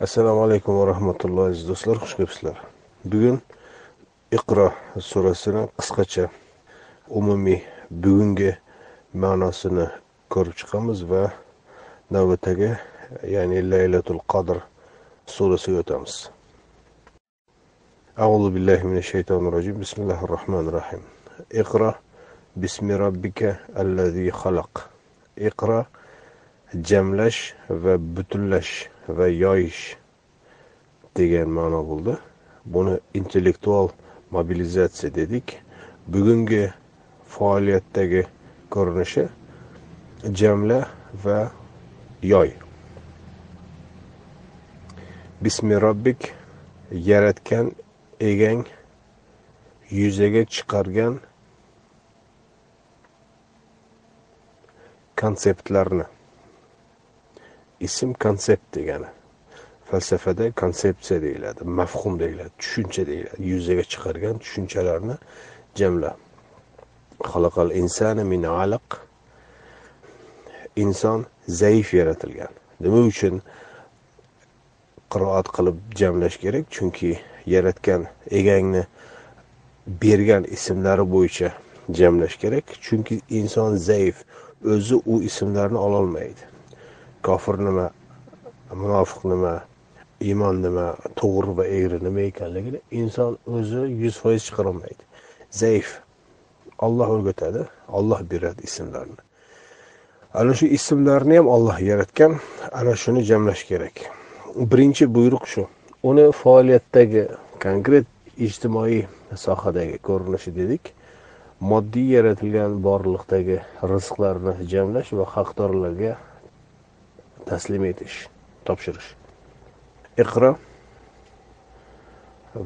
assalomu alaykum va rahmatullohi aziz do'stlar xush kelibsizlar bugun iqro surasini qisqacha umumiy bugungi ma'nosini ko'rib chiqamiz va navbatdagi ya'ni laylatul qadr surasiga o'tamiz أعوذ بالله من الشيطان الرجيم بسم الله الرحمن الرحيم اقرأ باسم ربك الذي خلق اقرأ jamlash va butunlash va yoyish degan ma'no bo'ldi. Buni intellektual mobilizatsiya dedik. Bugungi faoliyatdagi ko'rinishi jamla va yoy. Bismi robbik yaratgan egang yuzaga chiqargan konseptlarni. Ism konsept degani. Falsafada konsepsiya deyiladi mafhum deyiladi tushuncha deyiladi. Yuzaga chiqargan tushunchalarni jamla. Xalaqal insana min alaq. Inson zaif yaratilgan. Nima uchun qiroat qilib jamlash kerak? Chunki yaratgan egangni bergan ismlari bo'yicha jamlash kerak. Chunki inson zaif o'zi u ismlarni ololmaydi. Kofir nima? Munofiq nima? Iymon nima? To'g'ri va egri nima ekanligini inson o'zi yuz foiz chiqarolmaydi. Zaif. Olloh o'rgatadi olloh beradi ismlarni ana shu ismlarni ham olloh yaratgan. Ana shuni jamlash kerak. Birinchi buyruq shu. Uni faoliyatdagi konkret ijtimoiy sohadagi ko'rinishi dedik. Moddiy yaratilgan borliqdagi rizqlarni jamlash va haqdorlarga taslim etish topshirish iqro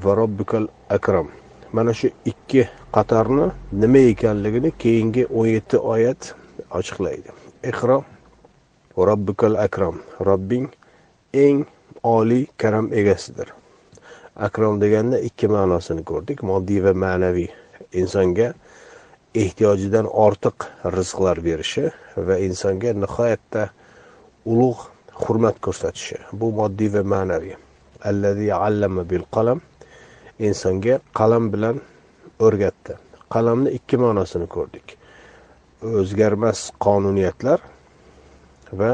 va robbikal akram mana shu ikki qatorni nima ekanligini keyingi o'n yetti oyat ochiqlaydi iqro robbikal akram robbing eng oliy karam egasidir akrom deganda ikki ma'nosini ko'rdik moddiy va ma'naviy insonga ehtiyojidan ortiq rizqlar berishi va insonga nihoyatda ulug' hurmat ko'rsatishi. Bu moddiy va ma'naviy. Allazi allama bil qalam. Insonga qalam bilan o'rgatdi. Qalamni ikki ma'nosini ko'rdik. O'zgarmas qonuniyatlar va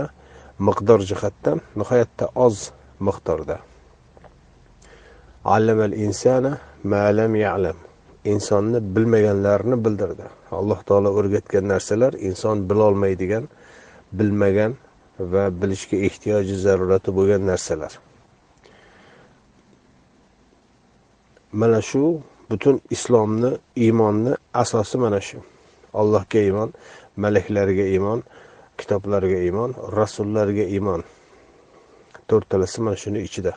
miqdor jihatdan nihoyatda oz miqdorda. Allamal insana malam ya'lam. Insonni bilmaganlarini bildirdi. Alloh taolo o'rgatgan narsalar inson bilolmaydigan bilmagan va bilishga ehtiyoji zarurati bo'lgan narsalar. Mana shu butun islomni iymonni asosi mana shu. Allohga iymon malaklarga iymon kitoblarga iymon rasullarga iymon. To'rttalasi mana shuni ichida.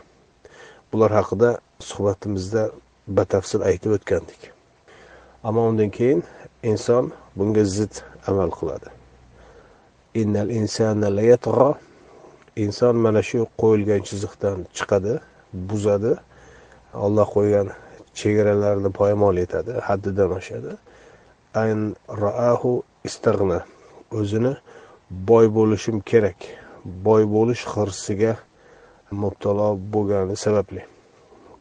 Bular haqida suhbatimizda batafsil aytib o'tgandik. Ammo undan keyin inson bunga zid amal qiladi. Innal insana layatg'a inson mana shu qo'yilgan chiziqdan chiqadi buzadi. Olloh qo'ygan chegaralarni poymol etadi haddidan oshadi. An raahu istag'na. O'zini boy bo'lishim kerak. Boy bo'lish hirsiga mubtalo bo'lgani sababli.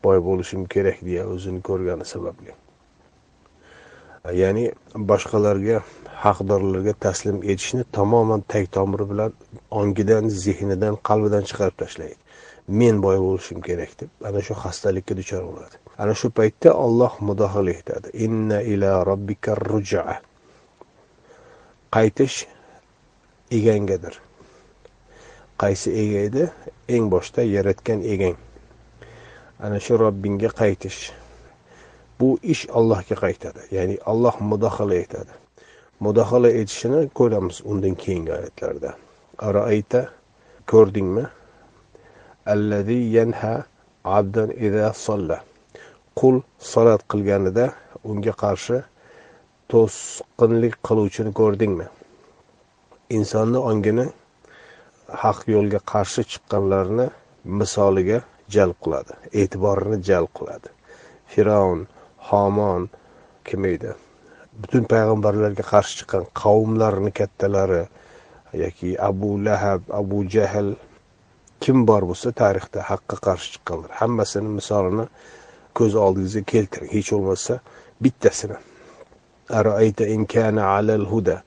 Boy bo'lishim kerak deya o'zini ko'rgani sababli. Ya'ni boshqalarga haqdorlarga taslim etishni tamoman tag tomiri bilan ongidan zehnidan qalbidan chiqarib tashlaydi. Men boy bo'lishim kerak deb ana shu xastalikka duchor bo'ladi. Ana shu paytda olloh mudohala etadi. Inna ila robbika ruja. Qaytish egangadir. Qaysi ega edi? Eng boshda yaratgan egang. Ana shu robbingga qaytish. Bu ish allohga qaytadi. Ya'ni alloh mudohala etadi. Mudohala etishini ko'ramiz undan keyingi oyatlarda. Araayta ko'rdingmi? Allazi yanha abdan ida solla. Qul solat qilganida unga qarshi to'sqinlik qiluvchini ko'rdingmi? Insonni ongini haq yo'lga qarshi chiqqanlarni misoliga jalb qiladi e'tiborini jalb qiladi. Fir'avn homon kim edi? Butun payg'ambarlarga qarshi chiqqan qavmlarni kattalari yoki abu lahab abu jahl kim bor bo'lsa tarixda haqqa qarshi chiqqanlar. Hammasini misolini ko'z oldingizga keltiring. Hech bo'lmasa bittasini. Araayta in kana alal huda.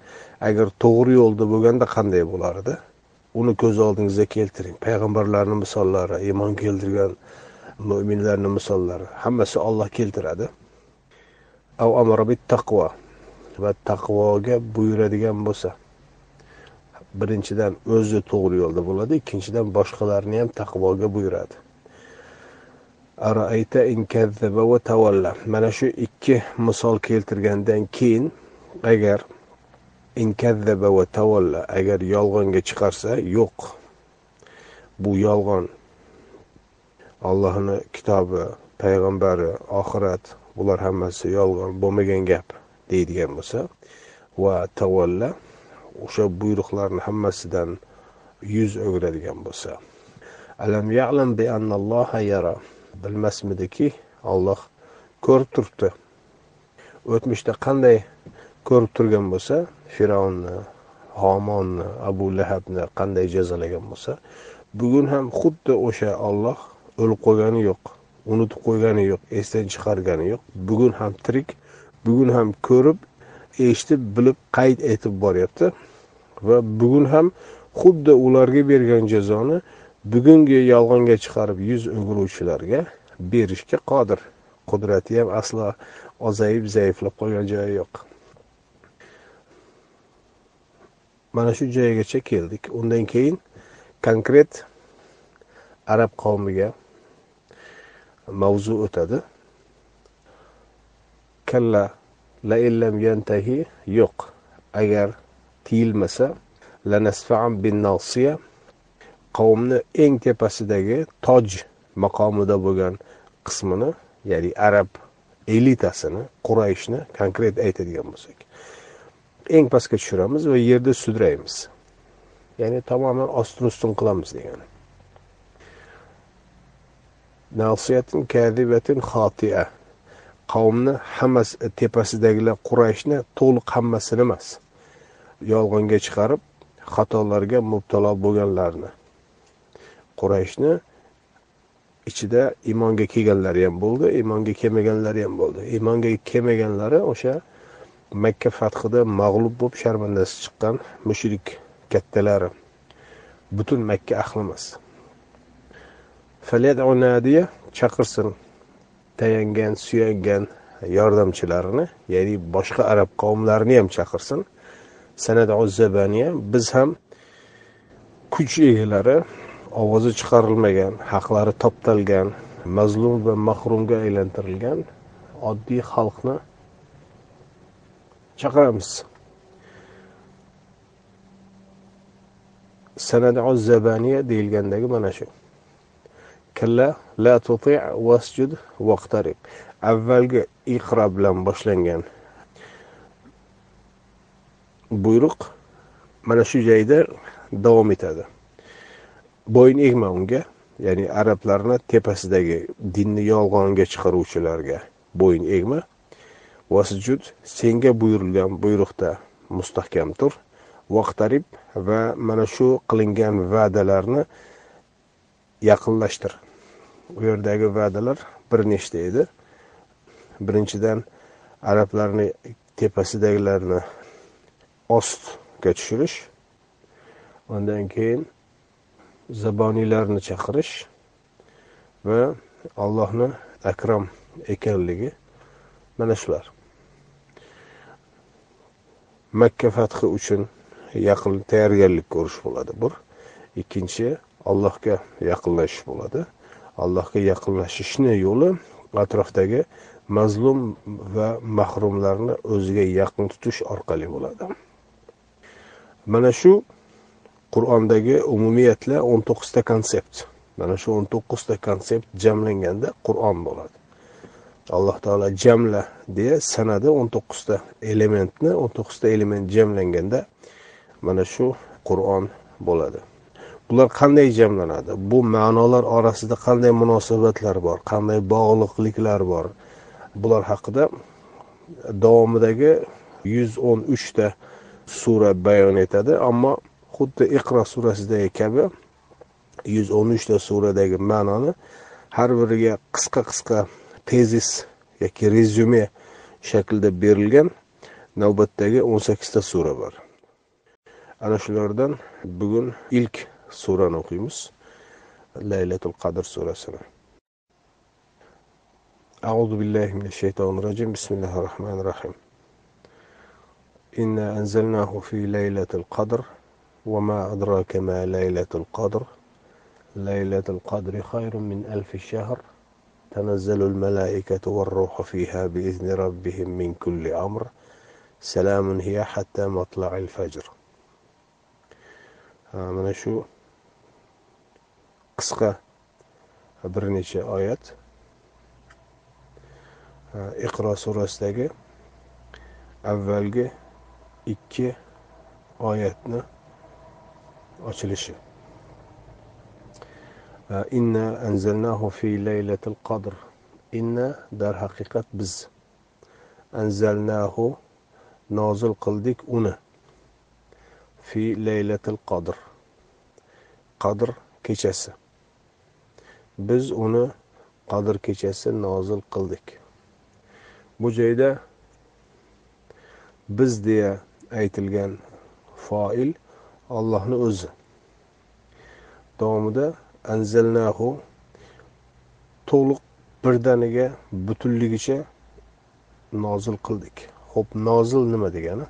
Agar to'g'ri yo'lda bo'lganda qanday bo'lardi? Uni ko'z oldingizga keltiring. Payg'ambarlarni misollari iymon keltirgan mo'minlarni misollari hammasi olloh keltiradi. Taqvo va taqvoga buyuradigan bo'lsa birinchidan o'zi to'g'ri yo'lda bo'ladi ikkinchidan boshqalarni ham taqvoga buyuradi. Araayta inkazaba va tavalla mana shu ikki misol keltirgandan keyin agar inkazzaba va tavalla agar yolg'onga chiqarsa yo'q. Bu yolg'on allohni kitobi payg'ambari oxirat bular hammasi yolg'on bo'lmagan gap deydigan bo'lsa va tavalla o'sha buyruqlarni hammasidan yuz o'giradigan bo'lsa. Alam ya'lam bi annalloha yara. Bilmasmidiki olloh ko'rib turibdi. O'tmishda qanday ko'rib turgan bo'lsa fir'avnni homonni abu lahabni qanday jazolagan bo'lsa bugun ham xuddi o'sha olloh o'lib qo'ygani yo'q. Unutib qo'ygani yo'q esdan chiqargani yo'q. Bugun ham tirik bugun ham ko'rib eshitib bilib qayd etib boryapti. Va bugun ham xuddi ularga bergan jazoni bugungi yolg'onga chiqarib yuz o'giruvchilarga berishga qodir. Qudrati ham aslo ozayib zaiflab qolgan joyi yo'q. Mana shu joygacha keldik. Undan keyin konkret arab qavmiga mavzu o'tadi. Kalla la illam yantahi yo'q. Agar tiyilmasa lanasfa'an bin nasiya qavmni eng tepasidagi toj maqomida bo'lgan qismini ya'ni arab elitasini qurayishni konkret aytadigan bo'lsak eng pastga tushiramiz va yerda sudraymiz. Ya'ni tamoman ostin ustun qilamiz degani. Nasiyatin kadibatin xotia qavmni hammasi tepasidagilar qurayshni to'liq hammasini emas. Yolg'onga chiqarib xatolarga mubtalo bo'lganlarni. Qurayshni ichida iymonga kelganlari ham bo'ldi iymonga kelmaganlari ham bo'ldi. Iymonga kelmaganlari o'sha makka fathida mag'lub bo'lib sharmandasi chiqqan mushrik kattalari butun makka ahli emas. Chaqirsin tayangan suyangan yordamchilarini ya'ni boshqa arab qavmlarini ham chaqirsin. Biz ham kuch egalari ovozi chiqarilmagan haqlari toptalgan mazlum va mahrumga aylantirilgan oddiy xalqni chaqiramiz. Zabaniya deyilgandagi mana shu. Kalla la tuti vasjud vaqtarib avvalgi iqro bilan boshlangan buyruq mana shu joyda davom etadi. Bo'yin egma unga ya'ni arablarni tepasidagi dinni yolg'onga chiqaruvchilarga. Bo'yin egma vasjud senga buyurilgan buyruqda mustahkam tur vaqtarib va mana shu qilingan va'dalarni yaqinlashtir. U yerdagi va'dalar bir nechta edi. Birinchidan arablarni tepasidagilarni ostga tushirish undan keyin zaboniylarni chaqirish va allohni akram ekanligi mana shular. Makka fathi uchun yaqin tayyorgarlik ko'rish bo'ladi. Bir ikkinchi allohga yaqinlashish bo'ladi. Allohga yaqinlashishni yo'li atrofdagi mazlum va mahrumlarni o'ziga yaqin tutish orqali bo'ladi. Mana shu qur'ondagi umumiyatla o'n to'qqizta konsept. Mana shu o'n to'qqizta konsept jamlanganda qur'on bo'ladi. Alloh taolo jamla deya sanadi o'n to'qqizta elementni o'n to'qqizta element jamlanganda mana shu qur'on bo'ladi. Bular qanday jamlanadi? Bu ma'nolar orasida qanday munosabatlar bor? Qanday bog'liqliklar bor? Bular haqida davomidagi yuz o'n uchta sura bayon etadi ammo xuddi iqro surasidagi kabi yuz o'n uchta suradagi ma'noni har biriga qisqa qisqa tezis yoki rezyume shaklida berilgan navbatdagi o'n sakkizta sura bor. Ana shulardan bugun ilk surani o'qiymiz laylatul qadr surasini أعوذ بالله من الشيطان الرجيم. بسم الله الرحمن الرحيم. إنا أنزلناه في ليلة القدر وما أدراك ما ليلة القدر. ليلة القدر خير من ألف شهر. تنزل الملائكة والروح فيها بإذن ربهم من كل أمر. سلام هي حتى مطلع الفجر. mana shu qisqa bir necha oyat. Iqro surasidagi avvalgi ikki oyatni ochilishi. Inna anzalnahu fi laylatil qadr. Inna darhaqiqat biz. Anzalnahu nozil qildik uni fi laylatil qadr. Qadr kechasi. Biz uni qadr kechasi nozil qildik. Bu joyda biz deya aytilgan foil allohni o'zi. Davomida anzalnahu to'liq birdaniga butunligicha nozil qildik. Ho'p nozil nima degani?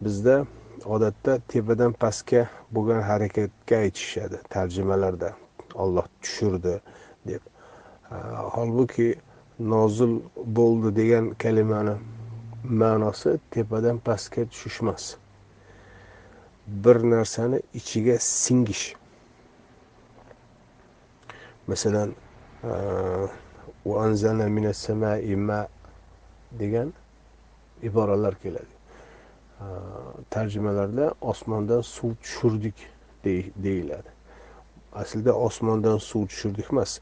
Bizda odatda tepadan pastga bo'lgan harakatga aytishadi tarjimalarda. Olloh tushirdi deb. Holbuki nozil bo'ldi degan kalimani ma'nosi tepadan pastga tushish emas bir narsani ichiga singish. Masalan degan iboralar keladi. Tarjimalarda osmondan suv tushirdik deyiladi. Aslida osmondan suv tushirdik emas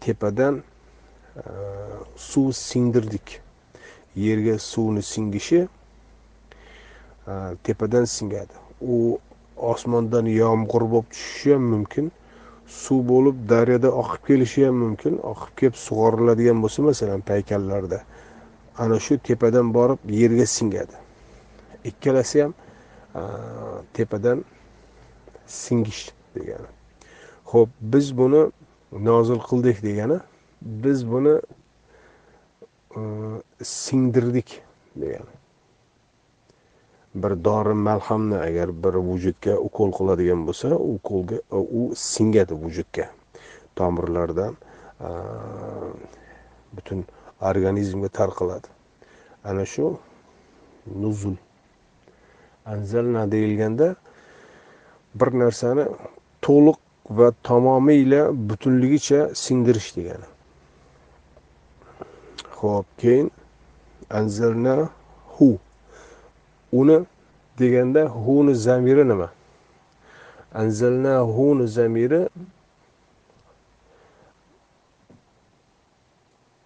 tepadan e, suv singdirdik yerga suvni singishi e, tepadan singadi. U osmondan yomg'ir bo'lib tushishi ham mumkin suv bo'lib daryoda oqib kelishi ham mumkin oqib kelib sug'oriladigan bo'lsa masalan paykallarda ana shu tepadan borib yerga singadi. Ikkalasi ham e, tepadan singish degani. Ho'p biz buni nozil qildik degani biz buni e, singdirdik degani. Bir dori malhamni agar bir vujudga ukol qiladigan bo'lsa ukolga u singadi vujudga. Tomirlardan e, butun organizmga tarqaladi. Ana shu nuzul. Anzalna deyilganda bir narsani to'liq va tamomiyla butunligicha singdirish degani. Ho'p keyin anzalna hu. Uni deganda huni zamiri nima? Anzalna huni zamiri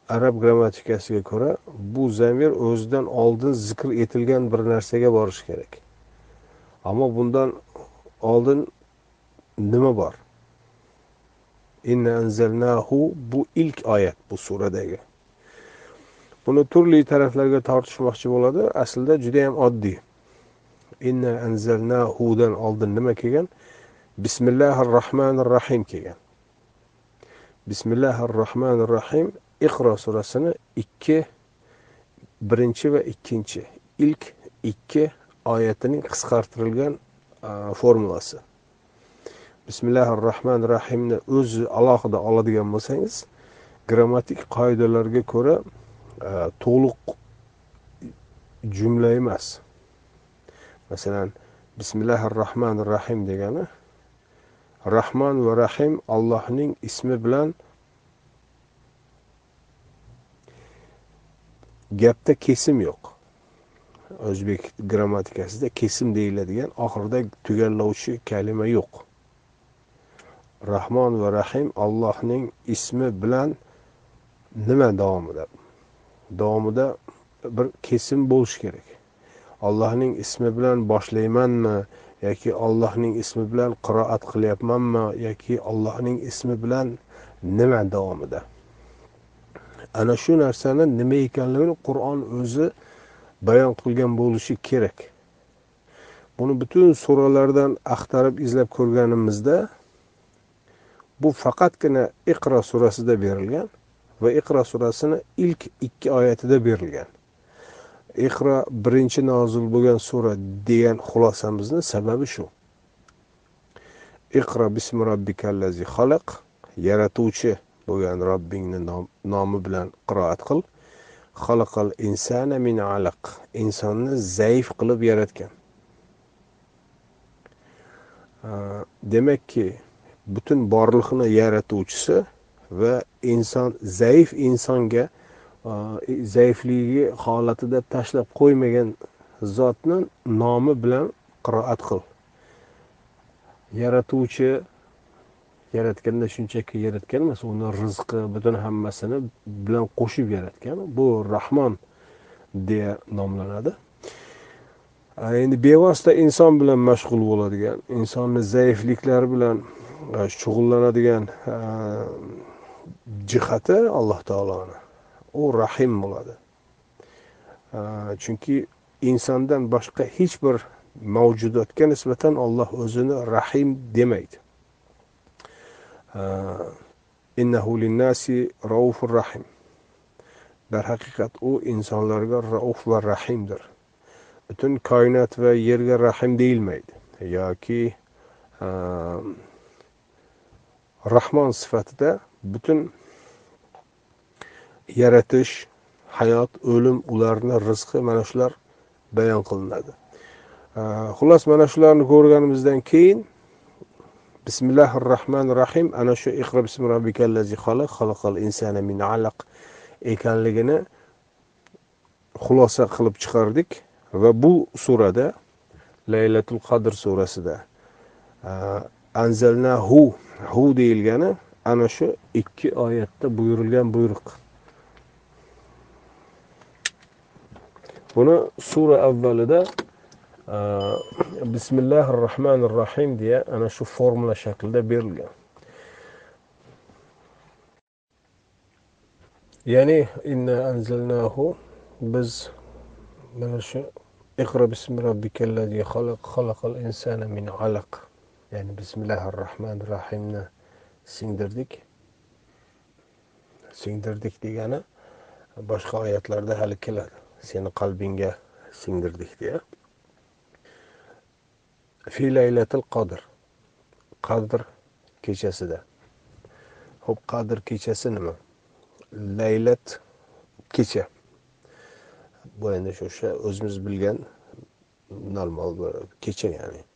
arab grammatikasiga ko'ra bu zamir o'zidan oldin zikr etilgan bir narsaga borishi kerak. Ammo bundan oldin nima bor? Bu ilk oyat bu suradagi. Buni turli taraflarga tortishmoqchi bo'ladi. Aslida juda yam oddiy. Inna anzalnahudan oldin nima kelgan? Bismillahi rohmanir rohim kelgan. Bismillahi rohmanir rohim iqro surasini ikki birinchi va ikkinchi ilk ikki oyatining qisqartirilgan formulasi. Bismillahi rohmanir rohimni o'zi alohida oladigan bo'lsangiz grammatik qoidalarga ko'ra e, to'liq jumla emas. Masalan bismillahi rohmanir rohim degani rahmon va rahim allohning ismi bilan gapda kesim yo'q. O'zbek grammatikasida kesim deyiladigan oxirida tugallovchi kalima yo'q. Rahmon va rahim allohning ismi bilan nima davomida? Davomida bir kesim bo'lishi kerak. Allohning ismi bilan boshlaymanmi yoki allohning ismi bilan qiroat qilyapmanmi yoki allohning ismi bilan nima davomida? Ana shu narsani nima ekanligini qur'on o'zi bayon qilgan bo'lishi kerak. Buni butun suralardan axtarib izlab ko'rganimizda bu faqatgina iqro surasida berilgan va iqro surasini ilk ikki oyatida berilgan. Iqro birinchi nozil bo'lgan sura degan xulosamizni sababi shu. Iqro bismi robbikallazi xalaq yaratuvchi bo'lgan robbingni nomi bilan qiroat qil. Xalaqal insana min alaq insonni zaif qilib yaratgan. Demakki butun borliqni yaratuvchisi va inson zaif insonga e, zaifligi holatida tashlab qo'ymagan zotni nomi bilan qiroat qil. Yaratuvchi yaratganda shunchaki yaratgan emas uni rizqi butun hammasini bilan qo'shib yaratgan bu rahmon deya nomlanadi. Endi bevosita inson bilan mashg'ul bo'ladigan insonni zaifliklari bilan Э, shug'ullanadigan э, jihati alloh taoloni. U rahim bo'ladi. Э, chunki insondan boshqa hech bir mavjudotga nisbatan olloh o'zini rahim demaydi. Innahu linnasi raufur rahim. Darhaqiqat u insonlarga rauf va rahimdir. Butun koinot va yerga rahim deyilmaydi. Yoki ehm, rahmon sifatida butun yaratish hayot o'lim ularni rizqi mana shular bayon qilinadi. Xullas mana shularni ko'rganimizdan keyin bismillahi rohmanir rohim ana shu iqra bismi robbikallazi xalaq xalaqal insana min alaq ekanligini xulosa qilib chiqardik. Va bu surada laylatul qadr surasida anzalnahu hu deyilgani ana shu ikki oyatda buyurilgan buyruq. Buni sura avvalida e, bismillahi rohmanir rohim deya ana shu formula shaklida berilgan. Ya'ni inna anzalnahu biz mana shu iqro bismi robbikallazi xalaq xalaqal insana min alaq. Ya'ni bismillahi rohmanir rohimni singdirdik. Singdirdik degani boshqa oyatlarda hali keladi. Seni qalbingga singdirdik deya. Fi laylatil qadr. Qadr kechasida. Ho'p qadr kechasi nima? Laylat kecha. Bu endi o'sha o'zimiz bilgan normal kecha ya'ni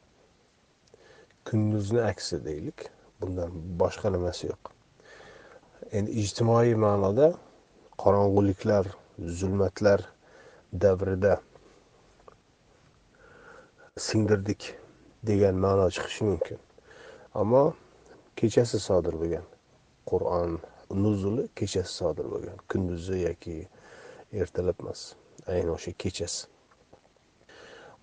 kunduzni aksi deylik bundan boshqa nimasi yo'q endi ijtimoiy ma'noda qorong'uliklar zulmatlar davrida singdirdik degan ma'no chiqishi mumkin ammo kechasi sodir bo'lgan qur'on nuzuli kechasi sodir bo'lgan kunduzi yoki ertalab emas ayni o'sha kechasi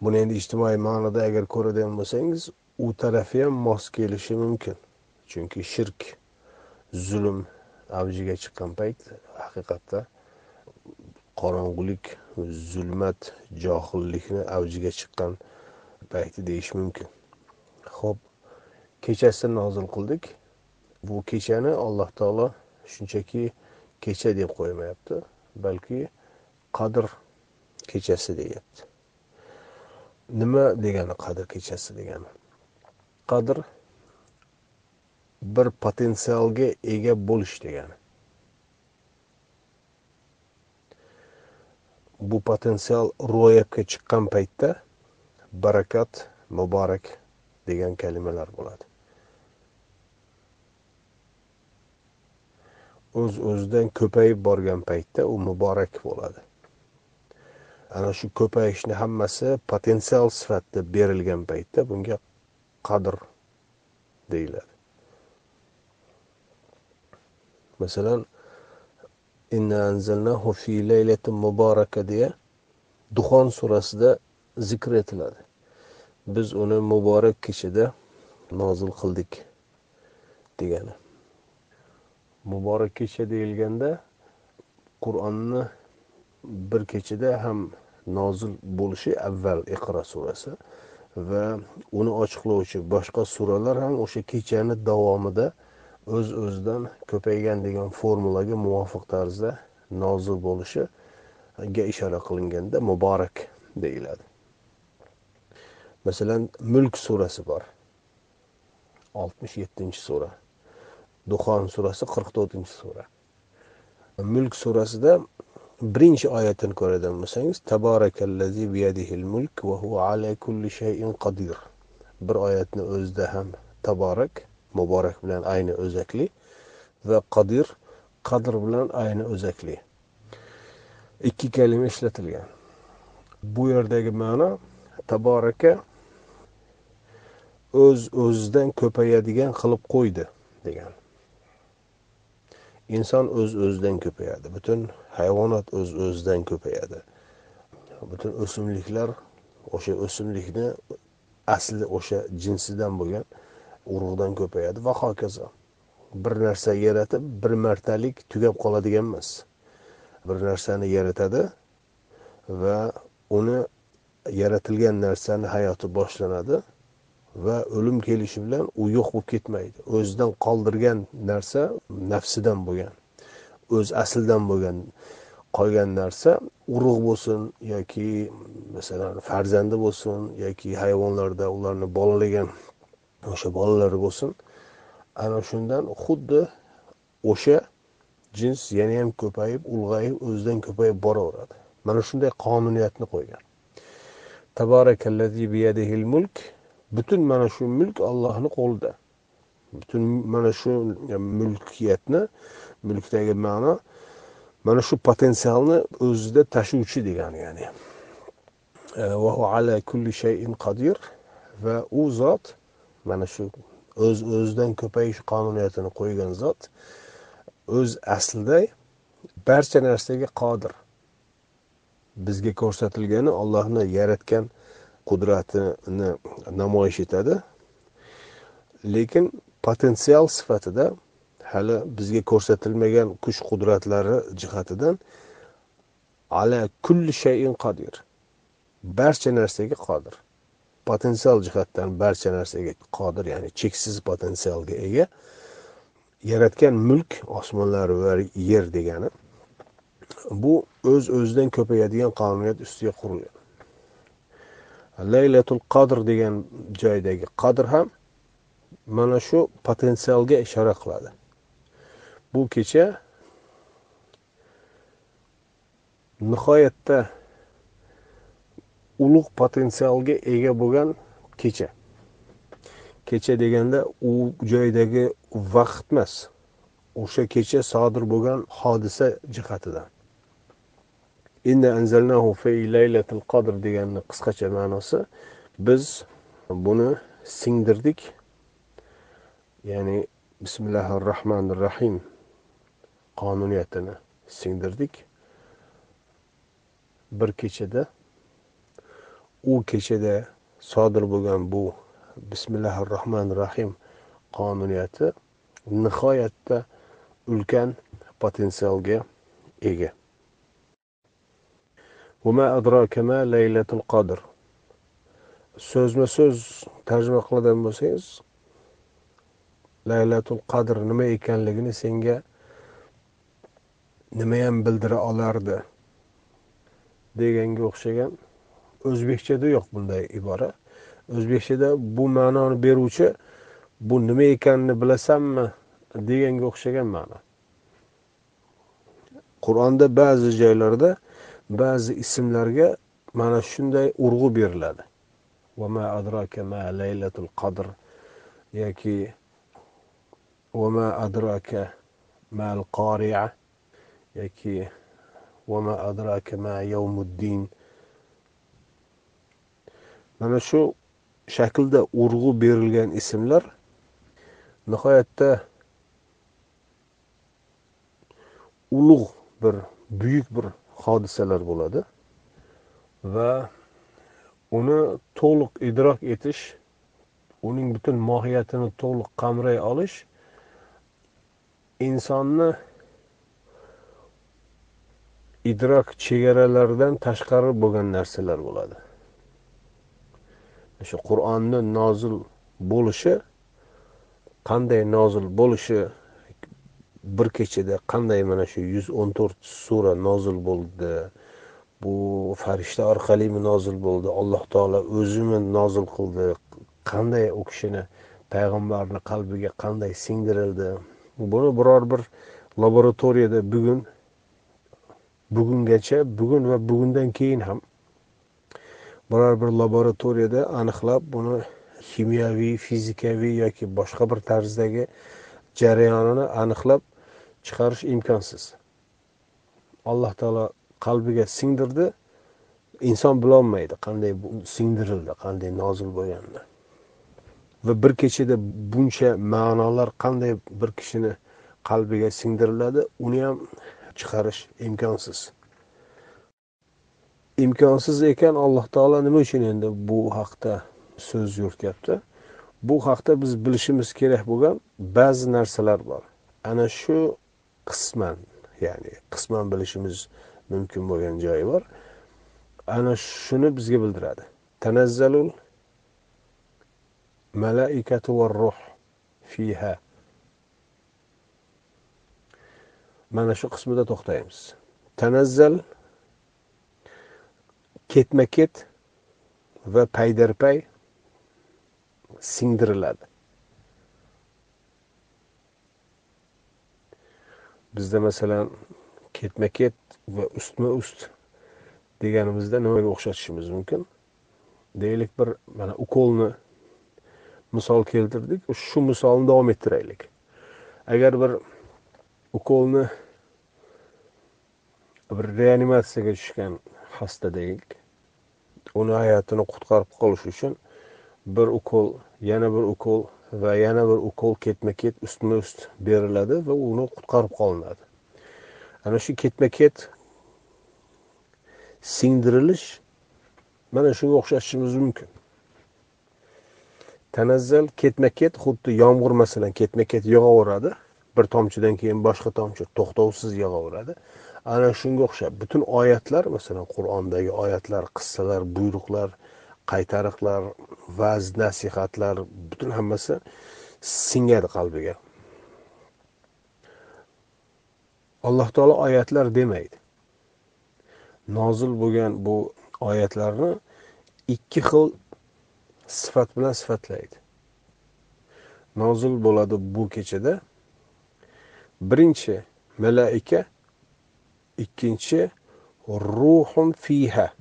buni endi ijtimoiy ma'noda agar ko'radigan bo'lsangiz u tarafi ham mos kelishi mumkin. Chunki shirk zulm avjiga chiqqan payt haqiqatda qorong'ulik zulmat johillikni avjiga chiqqan payti deyish mumkin. Ho'p kechasi nozil qildik. Bu kechani alloh taolo shunchaki kecha deb qo'ymayapti balki qadr kechasi deyapti. Nima degani qadr kechasi degani? Qadr bir potensialga ega bo'lish degani. Bu potensial ro'yobga chiqqan paytda barakat muborak degan kalimalar bo'ladi. O'z uz o'zidan ko'payib borgan paytda u muborak bo'ladi. Ana shu ko'payishni hammasi potensial sifatida berilgan paytda bunga qadr deyiladi. Masalan fi laylatin muboraka deya duxon surasida zikr etiladi. Biz uni muborak kechada nozil qildik degani. Muborak kecha deyilganda qur'onni bir kechada ham nozil bo'lishi avval iqro surasi va uni ochiqlovchi boshqa suralar ham o'sha kechani davomida o'z öz o'zidan ko'paygan degan formulaga muvofiq tarzda nozil bo'lishiga ishora qilinganda muborak deyiladi. Masalan mulk surasi bor. Oltmish yettinchi sura. Duxon surasi qirq to'rtinchi sura. Mulk surasida birinchi oyatini ko'radigan bo'lsangiz taborakallazi biyadihil mulk va huva ala kulli shayin qodir bir oyatni o'zida ham taborak muborak bilan ayni o'zakli va qodir qadr bilan ayni o'zakli. Ikki kalima ishlatilgan. Bu yerdagi ma'no taboraka o'z o'zidan ko'payadigan qilib qo'ydi degan. Inson o'z o'zidan ko'payadi. Butun hayvonot o'z o'zidan ko'payadi. Butun o'simliklar o'sha o'simlikni asli o'sha jinsidan bo'lgan urug'dan ko'payadi va hokazo. Bir narsa yaratib bir martalik tugab qoladigan emas. Bir narsani yaratadi va uni yaratilgan narsani hayoti boshlanadi. Va o'lim kelishi bilan u yo'q bo'lib ketmaydi. O'zidan qoldirgan narsa nafsidan bo'lgan o'z aslidan bo'lgan qolgan narsa urug' bo'lsin yoki masalan farzandi bo'lsin yoki hayvonlarda ularni bolalagan o'sha bolalari bo'lsin ana shundan xuddi o'sha jins yanayam ko'payib ulg'ayib o'zidan ko'payib boraveradi. Mana shunday qonuniyatni qo'ygan. Tabarakallazi biyadihil mulk butun mana shu mulk allohni qo'lida. Butun mana shu mulkiyatni mulkdagi ma'no mana shu potensialni o'zida tashuvchi degani ya'ni. E, va ala kulli shayin qodir va u zot mana shu o'z o'zidan ko'payish qonuniyatini qo'ygan zot o'z aslida barcha narsaga qodir. Bizga ko'rsatilgani ollohni yaratgan qudratini namoyish etadi. Lekin potensial sifatida hali bizga ko'rsatilmagan kuch qudratlari jihatidan ala kulli shayin qodir. Barcha narsaga qodir. Potensial jihatdan barcha narsaga qodir ya'ni cheksiz potensialga ega. Yaratgan mulk osmonlar va yer degani bu o'z öz o'zidan ko'payadigan qonuniyat ustiga qurilgan. Laylatul qadr degan joydagi qadr ham mana shu potensialga ishora qiladi. Bu kecha nihoyatda ulug' potensialga ega bo'lgan kecha. Kecha deganda u joydagi vaqt emas. O'sha kecha sodir bo'lgan hodisa jihatidan. Inna anzalnahu fi laylatil qadr deganni qisqacha ma'nosi biz buni singdirdik. Ya'ni bismillahi rohmanir rohim qonuniyatini singdirdik. Bir kechada u kechada sodir bo'lgan bu bismillahi rohmanir rohim qonuniyati nihoyatda ulkan potensialga ega. Laylatul qadr so'zma so'z tarjima qiladigan bo'lsangiz laylatul qadr nima ekanligini senga nimayam bildira olardi deganga o'xshagan o'zbekchada yo'q bunday ibora o'zbekchada bu ma'noni beruvchi bu nima ekanini bilasanmi deganga o'xshagan ma'no qur'onda ba'zi joylarda ba'zi ismlarga mana shunday urg'u beriladi. Laylatul qadr yoki adraka mal qoria yoki adraka ma yawmuddin. Mana shu shaklda urg'u berilgan ismlar nihoyatda ulug' bir buyuk bir hodisalar bo'ladi. Va uni to'liq idrok etish uning butun mohiyatini to'liq qamray olish insonni idrok chegaralaridan tashqari bo'lgan narsalar bo'ladi. Shu qur'onni nozil bo'lishi qanday nozil bo'lishi bir kechada qanday mana shu yuz o'n to'rt sura nozil bo'ldi bu farishta orqalimi nozil bo'ldi alloh taolo o'zimi nozil qildi qanday u kishini payg'ambarni qalbiga qanday singdirildi. Buni biror bir laboratoriyada bugun bugungacha bugun va bugundan keyin ham biror bir laboratoriyada aniqlab buni kimyoviy fizikaviy yoki boshqa bir tarzdagi jarayonini aniqlab chiqarish imkonsiz. Alloh taolo qalbiga singdirdi. Inson bilolmaydi qanday singdirildi qanday nozil bo'lganini. Va bir kechada buncha ma'nolar qanday bir kishini qalbiga singdiriladi uni ham chiqarish imkonsiz. Imkonsiz ekan alloh taolo nima uchun endi bu haqda so'z yurityapti bu haqda biz bilishimiz kerak bo'lgan ba'zi narsalar bor. Ana shu qisman ya'ni qisman bilishimiz mumkin bo'lgan joyi bor. Ana shuni bizga bildiradi. Tanazzalul malaikatu va ruh fiha. Mana shu qismida to'xtaymiz. Tanazzal ketma ket va paydar pay singdiriladi. Bizda masalan ketma ket va ustma ust deganimizda nimaga o'xshatishimiz mumkin? Deylik bir mana ukolni misol keltirdik shu misolni davom ettiraylik. Agar bir ukolni bir reanimatsiyaga tushgan xasta deylik uni hayotini qutqarib qolish uchun bir ukol yana bir ukol va yana bir ukol ketma ket ustma ust beriladi va uni qutqarib qolinadi. Ana shu ketma ket singdirilish mana shunga o'xshatishimiz mumkin. Tanazzal ketma ket xuddi yomg'ir masalan ketma ket yog'averadi bir tomchidan keyin boshqa tomchi to'xtovsiz yog'averadi. Ana shunga o'xshab butun oyatlar masalan qur'ondagi oyatlar qissalar buyruqlar qaytariqlar va'z nasihatlar butun hammasi singadi qalbiga. Alloh taolo oyatlar demaydi. Nozil bo'lgan bu oyatlarni ikki xil sifat bilan sifatlaydi. Nozil bo'ladi bu kechada. Birinchi malaika ikkinchi ruhun fiha.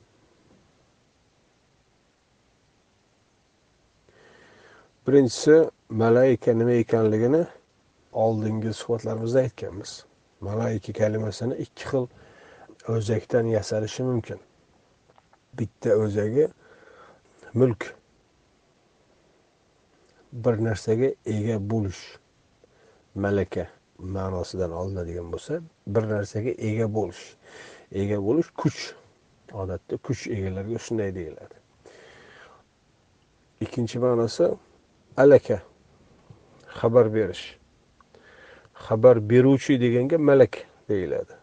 Birinchisi malaika nima ekanligini oldingi suhbatlarimizda aytganmiz. Malaika kalimasini ikki xil o'zakdan yasalishi mumkin. Bitta o'zagi mulk. Bir narsaga ega bo'lish malaka ma'nosidan olinadigan bo'lsa bir narsaga ega bo'lish. Ega bo'lish kuch. Odatda kuch egalariga shunday deyiladi. Ikkinchi ma'nosi alaka. Xabar berish. Xabar beruvchi deganga malak deyiladi.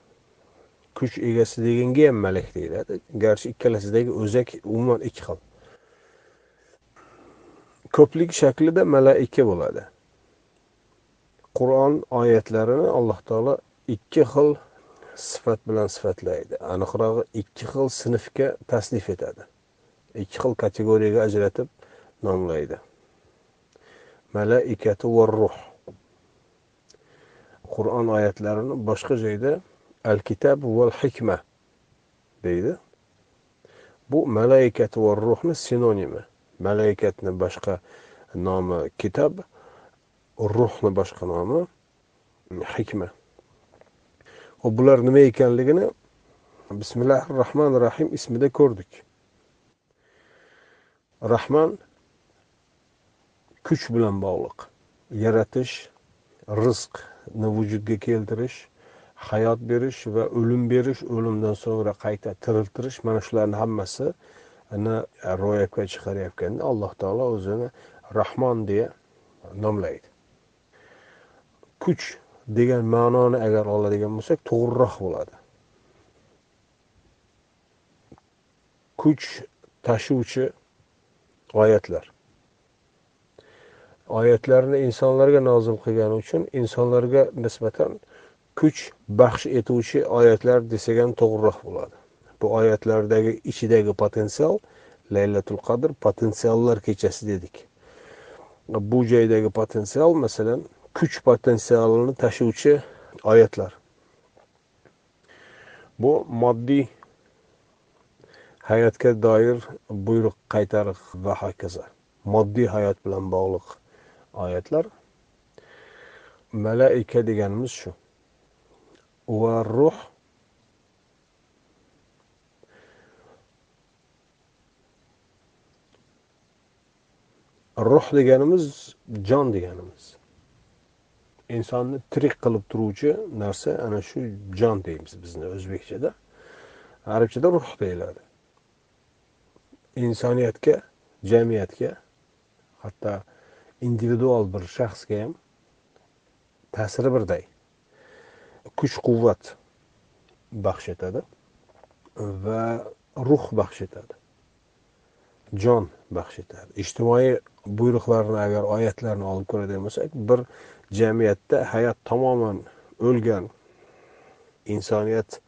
Kuch egasi deganga ham malak deyiladi. Garchi ikkalasidagi o'zak umuman ikki xil. Ko'plik shaklida malaika bo'ladi. Qur'on oyatlarini alloh taolo ikki xil sifat bilan sifatlaydi. Aniqrog'i ikki xil sinfga tasnif etadi. Ikki xil kategoriyaga ajratib nomlaydi. Malaikatu va ruh. Qur'on oyatlarini boshqa joyda al kitab val hikma deydi. Bu malaikatu va ruhni sinonimi? Malaikatni boshqa nomi kitob ruhni boshqa nomi hikma. Hop bular nima ekanligini bismillahi rohmanir rohim ismida ko'rdik. Rahman kuch bilan bog'liq. Yaratish rizqni vujudga keltirish hayot berish va o'lim berish o'limdan so'ngra qayta tiriltirish mana shularni hammasi ro'yobga chiqarayotganda alloh taolo o'zini rahmon deya nomlaydi. Kuch degan ma'noni agar oladigan bo'lsak to'g'riroq bo'ladi. Kuch tashuvchi oyatlar. Oyatlarni insonlarga nozil qilgani uchun insonlarga nisbatan kuch baxsh etuvchi oyatlar desak ham to'g'riroq bo'ladi. Bu oyatlardagi ichidagi potensial laylatul qadr potensiallar kechasi dedik. Bu joydagi potensial masalan kuch potensialini tashuvchi oyatlar. Bu moddiy hayotga doir buyruq qaytariq va hokazo. Moddiy hayot bilan bog'liq oyatlar. Malaika deganimiz shu. Va ruh ruh deganimiz jon deganimiz. Insonni tirik qilib turuvchi narsa ana shu jon deymiz bizni o'zbekchada. Arabchada ruh deyiladi. Insoniyatga jamiyatga hatto individual bir shaxsga ham ta'siri birday. Kuch quvvat baxsh etadi va ruh baxsh etadi. Jon baxsh etadi. Ijtimoiy buyruqlarni agar oyatlarni olib ko'radigan bo'lsak bir jamiyatda hayot tamoman o'lgan insoniyat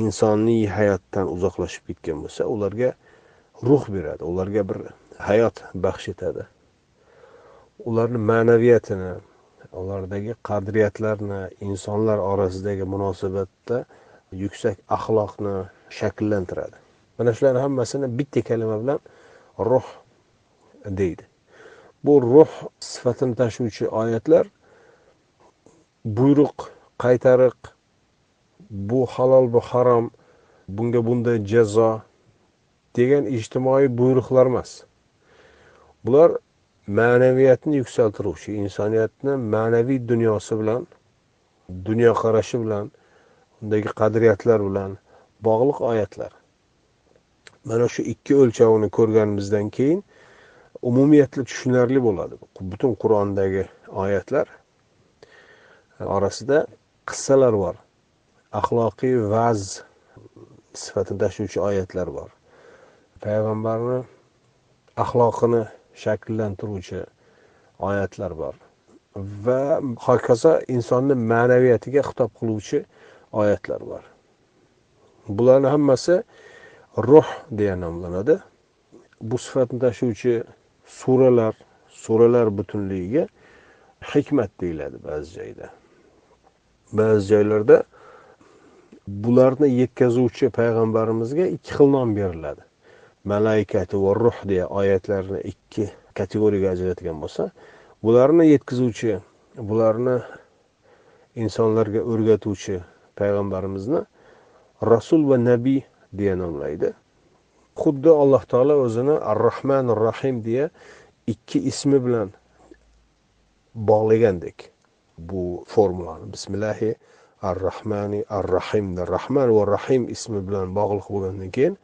insoniy hayotdan uzoqlashib ketgan bo'lsa ularga ruh beradi. Ularga bir hayot baxsh etadi. Ularni ma'naviyatini ulardagi qadriyatlarni insonlar orasidagi munosabatda yuksak axloqni shakllantiradi. Mana shularni hammasini bitta kalima bilan ruh deydi. Bu ruh sifatini tashuvchi oyatlar buyruq qaytariq bu halol bu harom bunga bunday jazo degan ijtimoiy buyruqlar emas. Bular ma'naviyatni yuksaltiruvchi insoniyatni ma'naviy dunyosi bilan dunyoqarashi bilan undagi qadriyatlar bilan bog'liq oyatlar. Mana shu ikki o'lchovini ko'rganimizdan keyin umumiyatli tushunarli bo'ladi. Butun qur'ondagi oyatlar orasida qissalar bor. Axloqiy vaz sifatini tashuvchi oyatlar bor. Payg'ambarni axloqini shakllantiruvchi oyatlar bor. Va hokazo insonni ma'naviyatiga xitob qiluvchi oyatlar bor. Bularni hammasi ruh deya nomlanadi. Bu sifatni tashuvchi suralar suralar butunligiga hikmat deyiladi ba'zi joyda. Ba'zi joylarda bularni yetkazuvchi payg'ambarimizga ikki xil nom beriladi. Malaikati va ruh deya oyatlarni ikki kategoriyaga ajratgan bo'lsa bularni yetkazuvchi bularni insonlarga o'rgatuvchi payg'ambarimizni rasul va nabiy deya nomlaydi. Xuddi alloh taolo o'zini ar rohmanir rohim deya ikki ismi bilan bog'lagandek bu formulani bismillahi ar rohmani ar rohim rahman va rohim ismi bilan bog'liq bo'lgandan keyin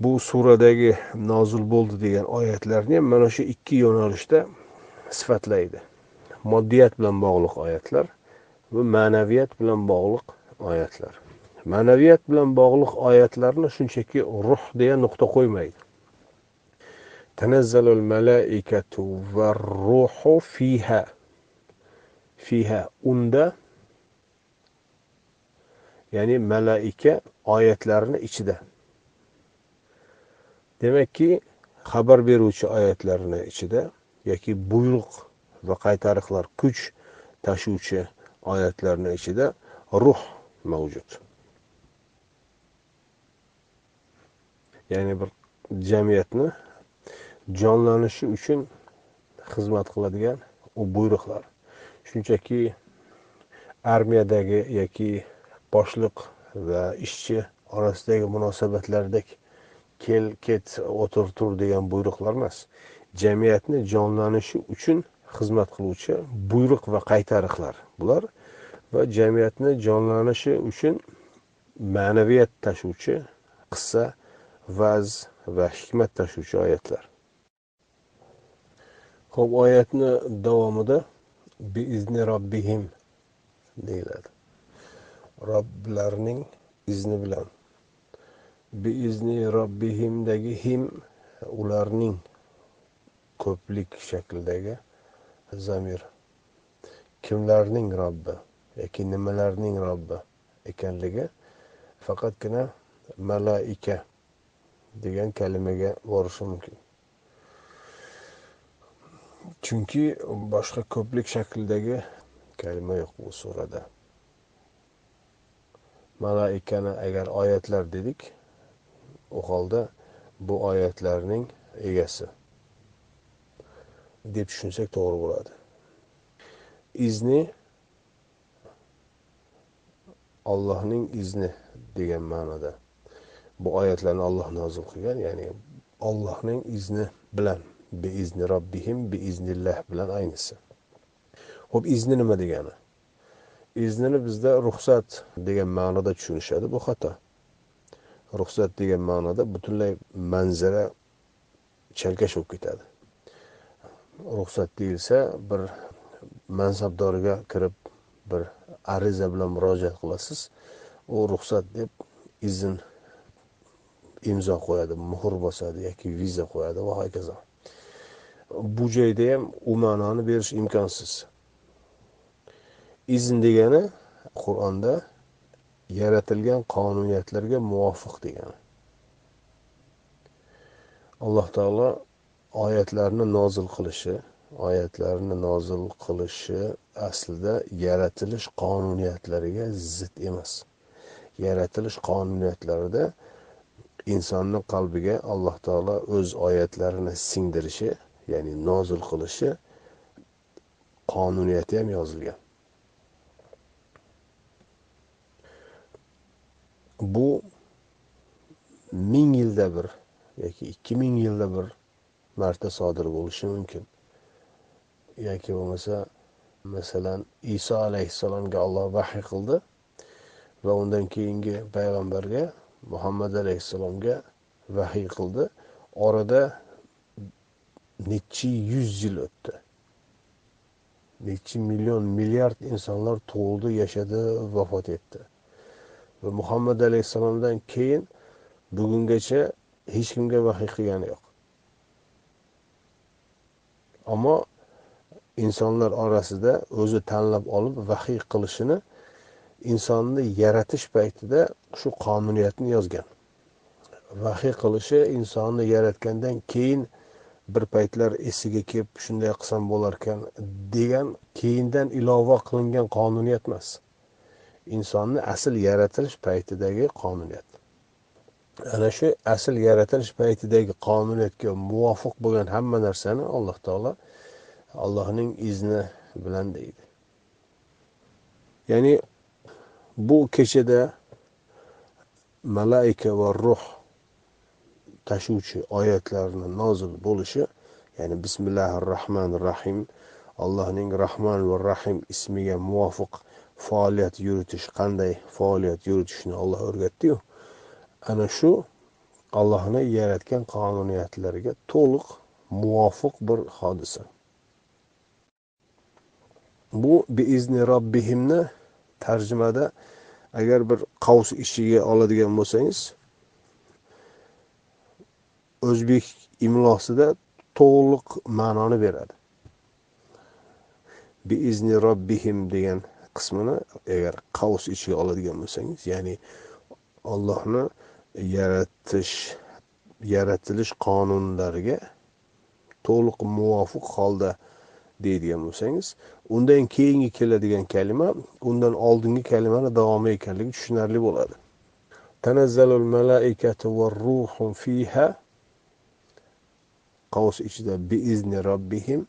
bu suradagi nozil bo'ldi degan oyatlarni ham mana shu ikki yo'nalishda sifatlaydi. Moddiyat bilan bog'liq oyatlar va ma'naviyat bilan bog'liq oyatlar. Ma'naviyat bilan bog'liq oyatlarni shunchaki ruh deya nuqta qo'ymaydi. Tanazzalul malaikatu va ruhu fiha. Fiha unda ya'ni malaika oyatlarni ichida. Demakki xabar beruvchi oyatlarni ichida yoki buyruq va qaytariqlar kuch tashuvchi oyatlarni ichida ruh mavjud. Ya'ni bir jamiyatni jonlanishi uchun xizmat qiladigan u buyruqlar. Shunchaki armiyadagi yoki boshliq va ishchi orasidagi munosabatlardek kel ket o'tir tur degan buyruqlar emas. Jamiyatni jonlanishi uchun xizmat qiluvchi buyruq va qaytariqlar bular va jamiyatni jonlanishi uchun ma'naviyat tashuvchi qissa va'z va hikmat tashuvchi oyatlar. Ho'p oyatni davomida biizni robbihim deyiladi. Robblarning izni bilan. Biizni robbihimdagi him ularning ko'plik shaklidagi zamir. Kimlarning robbi yoki nimalarning robbi ekanligi faqatgina malaika degan kalimaga borishi mumkin. Chunki boshqa ko'plik shaklidagi kalima yo'q bu surada. Malaikani agar oyatlar dedik u holda bu oyatlarning egasi. Deb tushunsak to'g'ri bo'ladi. Izni ollohning izni degan ma'noda. Bu oyatlarni olloh nozil qilgan ya'ni ollohning izni bilan izni robbihim iznillah bilan aynisi. Ho'p izni nima degani? Iznini bizda ruxsat degan ma'noda tushunishadi bu xato. Ruxsat degan ma'noda butunlay manzara chalkash bo'lib ketadi. Ruxsat deyilsa bir mansabdorga kirib bir ariza bilan murojaat qilasiz. U ruxsat deb izn imzo qo'yadi muhr bosadi yoki viza qo'yadi va hokazo. Bu joyda ham u ma'noni berish imkonsiz. Izn degani qur'onda yaratilgan qonuniyatlarga muvofiq degani alloh taolo oyatlarni nozil qilishi oyatlarni nozil qilishi aslida yaratilish qonuniyatlariga zid emas. Yaratilish qonuniyatlarida insonni qalbiga alloh taolo o'z oyatlarini singdirishi ya'ni nozil qilishi qonuniyati ham yozilgan. Bu ming yilda bir yoki ikki ming yilda bir marta sodir bo'lishi mumkin. Yoki bo'lmasa masalan iso alayhissalomga olloh vahiy qildi va undan keyingi payg'ambarga muhammad alayhissalomga vahiy qildi. Orada nechi yuz yil o'tdi. Nechi million milliard insonlar tug'ildi yashadi vafot etdi. Va muhammad alayhissalomdan keyin bugungacha hech kimga vahiy qilgani yo'q. Ammo insonlar orasida o'zi tanlab olib vahiy qilishini insonni yaratish paytida shu qonuniyatni yozgan. Vahiy qilishi insonni yaratgandan keyin bir paytlar esiga kelib shunday qilsam bo'larkan degan keyindan ilova qilingan qonuniyat emas. Insonni asl yaratilish paytidagi qonuniyat. Ana shu asl yaratilish paytidagi qonuniyatga muvofiq bo'lgan hamma narsani alloh taolo allohning izni bilan deydi. Ya'ni bu kechada malaika va ruh tashuvchi oyatlarni nozil bo'lishi ya'ni bismillahi rohmanir rohim allohning rahmon va rahim ismiga muvofiq faoliyat yuritish qanday faoliyat yuritishni olloh o'rgatdiyu ana shu allohni yaratgan qonuniyatlariga to'liq muvofiq bir hodisa. Bu biizni robbihimni tarjimada agar bir qavs ichiga oladigan bo'lsangiz o'zbek imlosida to'liq ma'noni beradi. Biizni robbihim degan qismini agar qavs ichiga oladigan bo'lsangiz ya'ni ollohni yaratish yaratilish qonunlariga to'liq muvofiq holda deydigan bo'lsangiz undan keyingi keladigan kalima undan oldingi kalimani davomi ekanligi tushunarli bo'ladi. Tanazzalul malaikatu va ruhu fiha qavs ichida biizni robbihim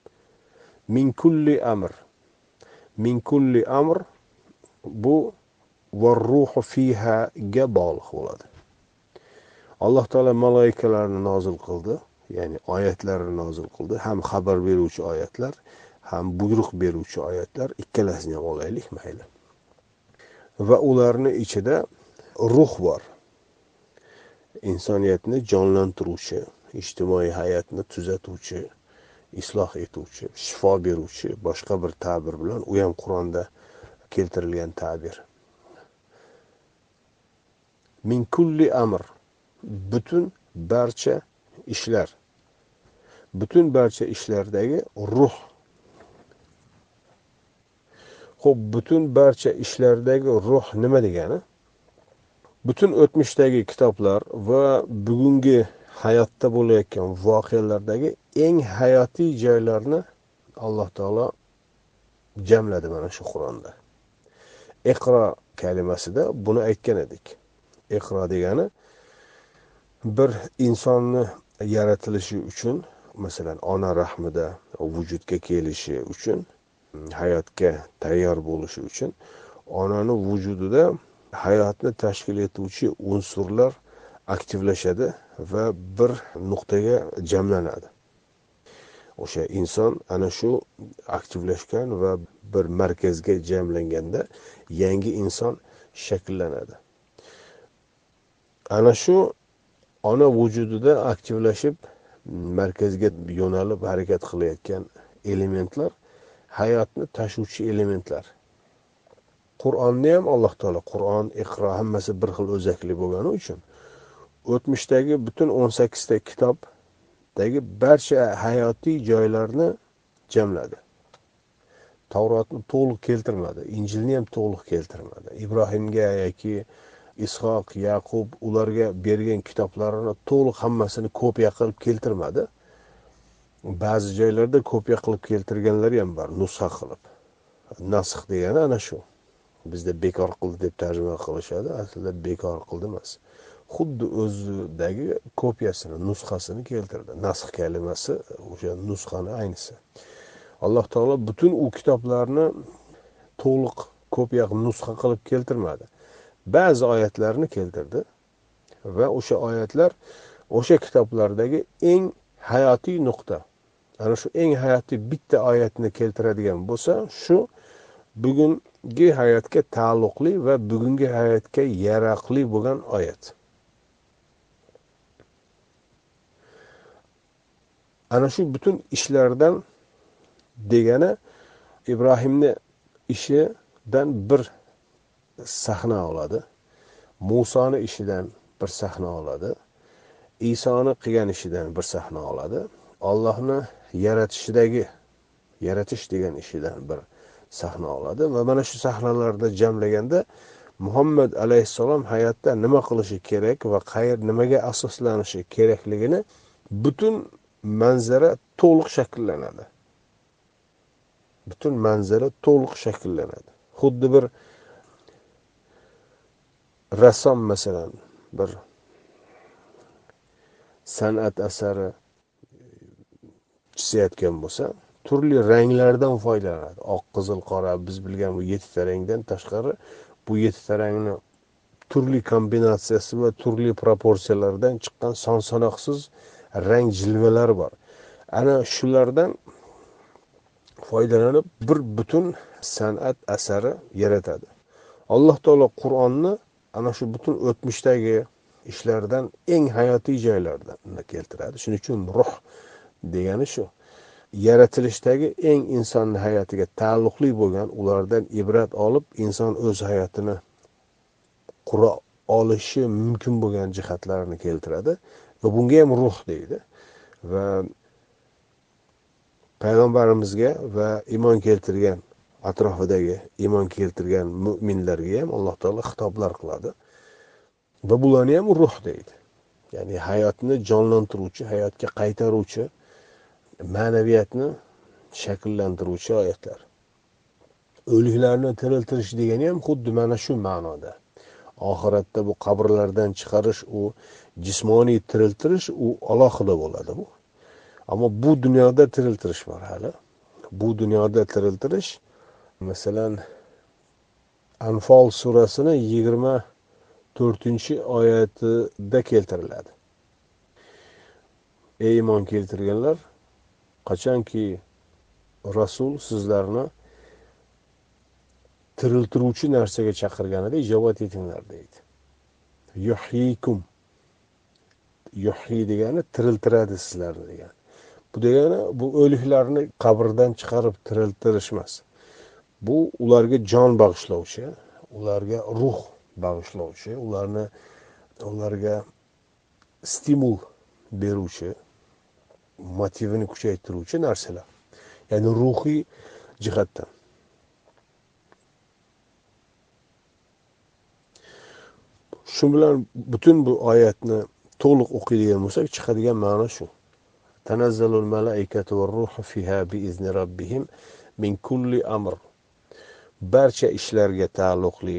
min kulli amr. Min kulli amr bu va ruhu fihaga bog'liq bo'ladi. Alloh taolo maloikalarni nozil qildi ya'ni oyatlarni nozil qildi. Ham xabar beruvchi oyatlar ham buyruq beruvchi oyatlar. Ikkalasini ham olaylik mayli. Va ularni ichida ruh bor. Insoniyatni jonlantiruvchi ijtimoiy hayotni tuzatuvchi isloh etuvchi shifo beruvchi boshqa bir ta'bir bilan u ham qur'onda keltirilgan ta'bir. Min kulli amr butun barcha ishlar butun barcha ishlardagi ruh. Ho'p butun barcha ishlardagi ruh nima degani? Butun o'tmishdagi kitoblar va bugungi hayotda bo'layotgan voqealardagi eng hayotiy joylarni alloh taolo jamladi mana shu qur'onda. Iqro kalimasida buni aytgan edik. Iqro degani bir insonni yaratilishi uchun masalan ona rahmida vujudga kelishi uchun hayotga tayyor bo'lishi uchun onani vujudida hayotni tashkil etuvchi unsurlar aktivlashadi va bir nuqtaga jamlanadi. O'sha inson ana shu aktivlashgan va bir markazga jamlanganda yangi inson shakllanadi. Ana shu ona vujudida aktivlashib markazga yo'nalib harakat qilayotgan elementlar hayotni tashuvchi elementlar. Qur'onni ham alloh taolo qur'on iqro hammasi bir xil o'zakli bo'lgani uchun o'tmishdagi butun o'n sakkizta kitobdagi barcha hayotiy joylarni jamladi. Tavrotni to'liq keltirmadi injilni ham to'liq keltirmadi. Ibrohimga yoki ishoq yaqub ularga bergan kitoblarini to'liq hammasini kopiya qilib keltirmadi. Ba'zi joylarda kopiya qilib keltirganlari ham bor nusxa qilib. Nasx degani ana shu. Bizda bekor qildi deb tarjima qilishadi aslida bekor qildi emas. Xuddi o'zidagi kopiyasini nusxasini keltirdi. Nasx kalimasi o'sha nusxani aynisi. Alloh taolo butun u kitoblarni to'liq kopiya nusxa qilib keltirmadi. Ba'zi oyatlarni keltirdi va o'sha oyatlar o'sha kitoblardagi eng hayotiy nuqta ana shu eng hayotiy bitta oyatni keltiradigan bo'lsa shu bugungi hayotga taalluqli va bugungi hayotga yaroqli bo'lgan oyat. Ana shu butun ishlardan degani ibrohimni ishidan bir sahna oladi. Musoni ishidan bir sahna oladi. Isoni qilgan ishidan bir sahna oladi. Ollohni yaratishidagi yaratish degan ishidan bir sahna oladi. Va mana shu sahnalarni jamlaganda muhammad alayhissalom hayotda nima qilishi kerak va qayer nimaga asoslanishi kerakligini butun manzara to'liq shakllanadi. Butun manzara to'liq shakllanadi. Xuddi bir rassom masalan bir san'at asari chizayotgan bo'lsa turli ranglardan foydalanadi. Oq qizil qora biz bilgan bu yettita rangdan tashqari bu yettita rangni turli kombinatsiyasi va turli proporsiyalardan chiqqan son sanoqsiz rang jilvalari bor. Ana shulardan foydalanib bir butun san'at asari yaratadi. Alloh taolo qur'onni ana shu butun o'tmishdagi ishlardan eng hayotiy joylardan keltiradi. Shuning uchun ruh degani shu. Yaratilishdagi eng insonni hayotiga taalluqli bo'lgan ulardan ibrat olib inson o'z hayotini qura olishi mumkin bo'lgan jihatlarni keltiradi. Va bunga ham ruh deydi. Va payg'ambarimizga va iymon keltirgan atrofidagi iymon keltirgan mo'minlarga ham alloh taolo xitoblar qiladi. Va bularni ham ruh deydi. Ya'ni hayotni jonlantiruvchi hayotga qaytaruvchi ma'naviyatni shakllantiruvchi oyatlar. O'liklarni tiriltirish degani ham xuddi mana shu ma'noda. Oxiratda bu qabrlardan chiqarish u jismoniy tiriltirish u alohida bo'ladi bu. Ammo bu dunyoda tiriltirish bor hali. Bu dunyoda tiriltirish masalan anfol surasini yigirma to'rtinchi oyatida keltiriladi. Ey iymon keltirganlar qachonki rasul sizlarni tiriltiruvchi narsaga chaqirganida ijobat etinglar deydi. Yuhyikum yuhyi degani tiriltiradi sizlarni degani. Bu degani bu o'liklarni qabrdan chiqarib tiriltirish emas bu ularga jon bag'ishlovchi ularga ruh bag'ishlovchi ularni ularga stimul beruvchi motivini kuchaytiruvchi narsalar. Ya'ni ruhiy jihatdan. Shu bilan butun bu oyatni to'liq o'qiydigan bo'lsak chiqadigan ma'no shu. Tanazzalul malaikatu va ruhu fiha biizni robbihim min kulli amr. Barcha ishlarga taalluqli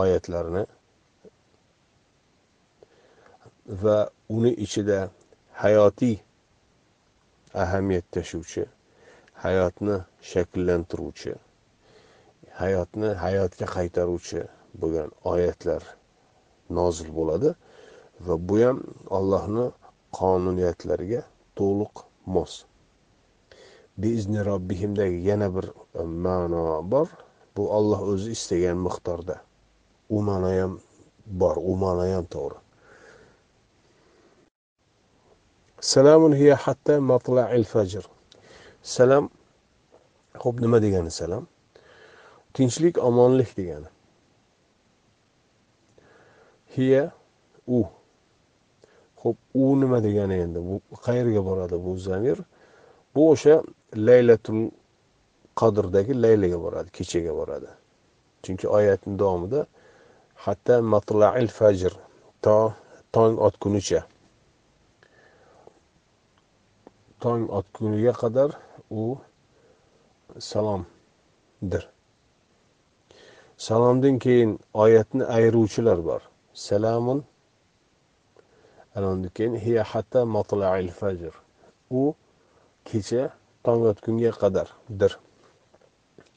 oyatlarni va uni ichida hayotiy ahamiyat tashuvchi hayotni shakllantiruvchi hayotni hayotga qaytaruvchi bo'lgan oyatlar nozil bo'ladi. Va bu ham allohni qonuniyatlariga to'liq mos. Biizni robbihimdagi yana bir e, ma'no bor. Bu olloh o'zi istagan miqdorda. U ma'no ham bor u ma'no ham to'g'ri. Salamun hiya hatta matla'il fajr. Salam ho'p nima degani salam? Tinchlik omonlik degani. Hiya u. ho'p u nima degani endi? Bu qayerga boradi bu zamir? Bu o'sha laylatul qadrdagi laylaga boradi kechaga boradi. Chunki oyatni davomida hatta matlail fajr to tong otgunicha. Tong otguniga qadar u salomdir. Salomdan keyin oyatni ayiruvchilar bor. Salamun keyin hiya hatta matlail fajr. U kecha tong otgunga qadardir.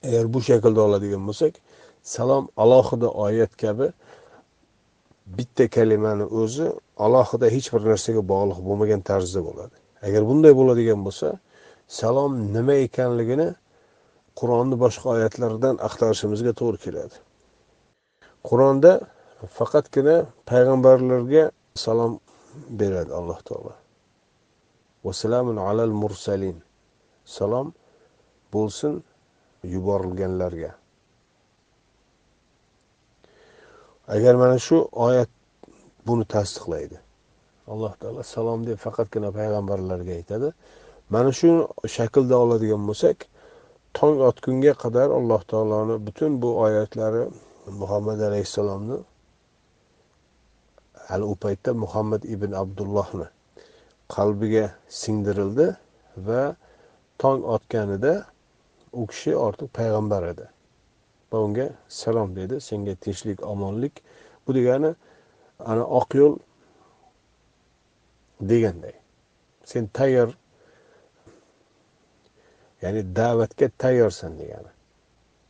Agar bu shaklda oladigan bo'lsak salom alohida oyat kabi bitta kalimani o'zi alohida hech bir narsaga bog'liq bo'lmagan tarzda bo'ladi. Agar bunday bo'ladigan bo'lsa salom nima ekanligini qur'onni boshqa oyatlaridan axtarishimizga to'g'ri keladi. Qur'onda faqatgina payg'ambarlarga salom beradi alloh taolo. Vasalamun alal mursalin. Salom bo'lsin yuborilganlarga. Agar mana shu oyat buni tasdiqlaydi. Alloh taolo salom deb faqatgina payg'ambarlarga aytadi. Mana shu shaklda oladigan bo'lsak tong otgunga qadar alloh taoloni butun bu oyatlari muhammad alayhissalomni hali u paytda muhammad ibn abdullohni qalbiga singdirildi va tong otganida u kishi ortiq payg'ambar edi. Va unga salom dedi senga tinchlik omonlik bu degani ana oq yo'l deganday. Sen tayyor ya'ni da'vatga tayyorsan degani.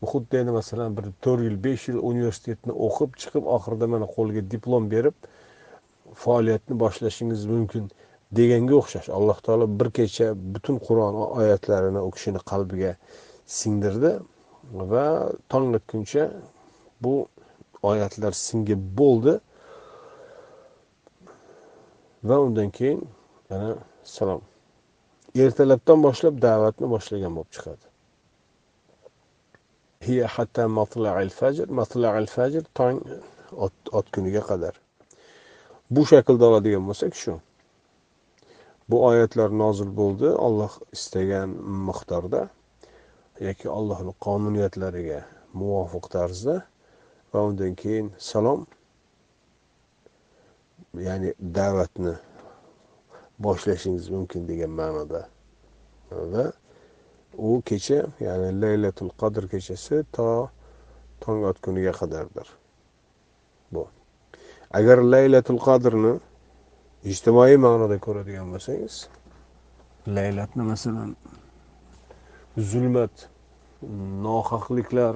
Bu xuddi endi masalan bir to'rt yil besh yil universitetni o'qib chiqib oxirida mana qo'lga diplom berib faoliyatni boshlashingiz mumkin deganga o'xshash. Alloh taolo bir kecha butun qur'on oyatlarini u kishini qalbiga singdirdi va tong otguncha bu oyatlar singib bo'ldi. Va undan keyin yana salom. Ertalabdan boshlab da'vatni boshlagan bo'lib chiqadi. Hiya hatta matla'il fajr. Matla'il fajr tong otguniga qadar. Bu shaklda oladigan bo'lsak shu. Bu oyatlar nozil bo'ldi. Olloh istagan miqdorda yoki allohni qonuniyatlariga muvofiq tarzda va undan keyin salom ya'ni da'vatni boshlashingiz mumkin degan ma'noda. Va u kecha ya'ni laylatul qadr kechasi to tong otguniga qadardir. Bu. Agar laylatul qadrni ijtimoiy ma'noda ko'radigan bo'lsangiz laylatni masalan zulmat nohaqliklar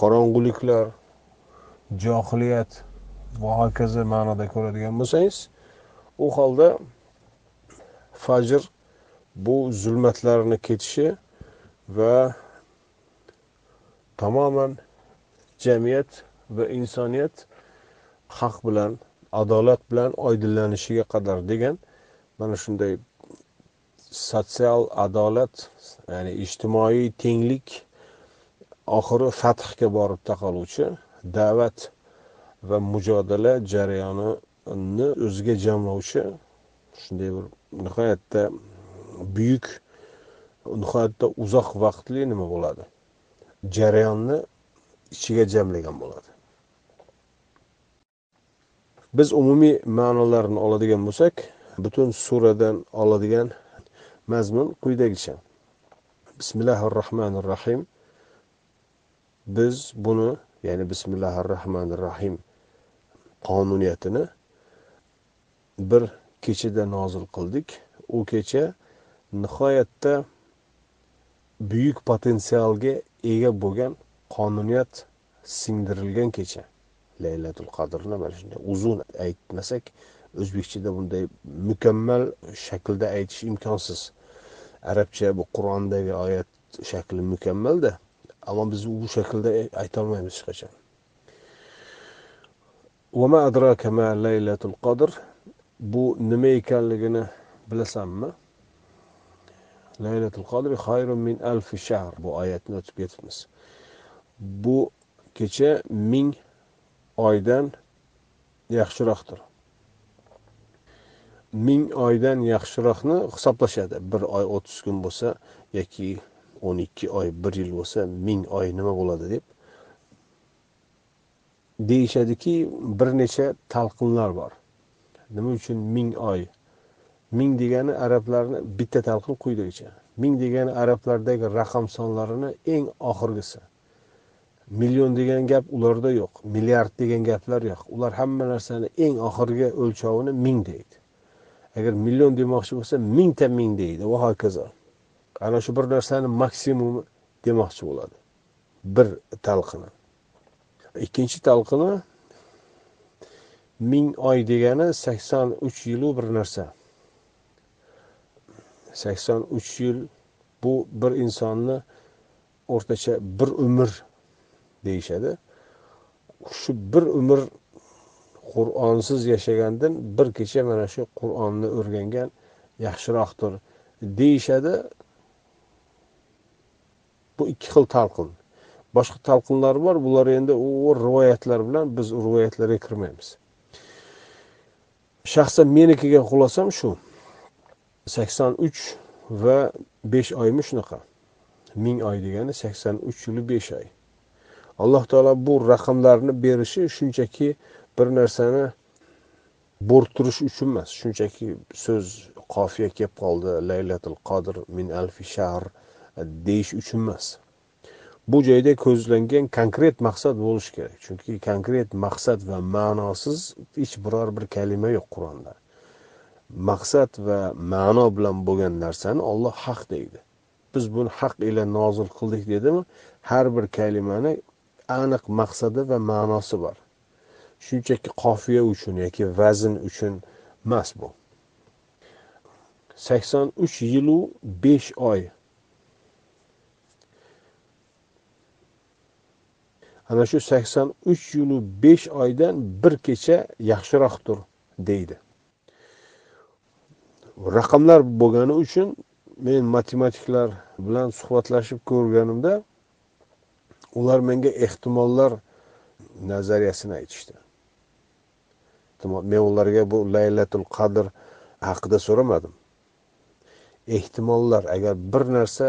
qorong'uliklar johiliyat va hokazo ma'noda ko'radigan bo'lsangiz u holda fajr bu zulmatlarni ketishi va tamoman jamiyat va insoniyat haq bilan adolat bilan oydinlanishiga qadar degan mana shunday sotsial adolat ya'ni ijtimoiy tenglik oxiri fathga borib taqaluvchi da'vat va mujodala jarayonini o'ziga jamlovchi shunday bir nihoyatda buyuk nihoyatda uzoq vaqtli nima bo'ladi? Jarayonni ichiga jamlagan bo'ladi. Biz umumiy ma'nolarini oladigan bo'lsak butun suradan oladigan mazmun quyidagicha bismillahi rohmanir rohim biz buni ya'ni bismillahi rohmanir rohim qonuniyatini bir kechada nozil qildik. U kecha nihoyatda buyuk potensialga ega bo'lgan qonuniyat singdirilgan kecha. Laylatul qadrni mana shunday uzun aytmasak o'zbekchada bunday mukammal shaklda aytish imkonsiz. Arabcha bu qur'ondagi oyat shakli mukammalda ammo biz u shaklda aytolmaymiz hech qachon. Adraka ma laylatul qadr bu nima ekanligini bilasanmi? Laylatul qadr xayrun min alfi shahr bu oyatni o'tib ketibmiz. Bu kecha ming oydan yaxshiroqdir. Ming oydan yaxshiroqni hisoblashadi. Bir oy o'ttiz kun bo'lsa yoki o'n ikki oy bir yil bo'lsa ming oy nima bo'ladi deb deyishadiki bir necha talqinlar bor. Nima uchun ming oy? Ming degani arablarni bitta talqin quyidagicha ming degani arablardagi raqam sonlarini eng oxirgisi. Million degan gap ularda yo'q milliard degan gaplar yo'q. Ular hamma narsani eng oxirgi o'lchovini ming deydi. Agar million demoqchi bo'lsa mingta ming deydi. Va hokazo. Ana shu bir narsani maksimumi demoqchi bo'ladi. Bir talqini. Ikkinchi talqini ming oy degani sakson uch yilu bir narsa. Sakson uch yil bu bir insonni o'rtacha bir umr deyishadi. Shu bir umr qur'onsiz yashagandan bir kecha mana shu qur'onni o'rgangan yaxshiroqdir deyishadi. Bu ikki xil talqin. Boshqa talqinlar bor bular endi u rivoyatlar bilan biz rivoyatlarga kirmaymiz. Shaxsan meni kelgan xulosam shu sakson uch va besh oymi shunaqa. Ming oy degani sakson uch yil besh oy. Alloh taolo bu raqamlarni berishi shunchaki bir narsani bo'rttirish uchun emas shunchaki so'z qofiya kelib qoldi laylatul qodir min alfi shahr e, deyish uchun emas. Bu joyda ko'zlangan konkret maqsad bo'lishi kerak chunki konkret maqsad va ma'nosiz hech biror bir kalima yo'q qur'onda. Maqsad va ma'no bilan bo'lgan narsani olloh haq deydi. Biz buni haq ila nozil qildik dedimi har bir kalimani aniq maqsadi va ma'nosi bor. Shunchaki qofiya uchun yoki vazn uchun emas bu. sakson uch yilu besh oy. Ana shu sakson uch yilu besh oydan bir kecha yaxshiroqdir deydi. Raqamlar bo'lgani uchun men matematiklar bilan suhbatlashib ko'rganimda ular menga ehtimollar nazariyasini aytishdi. Men ularga bu laylatul qadr haqida so'ramadim. Ehtimollar agar bir narsa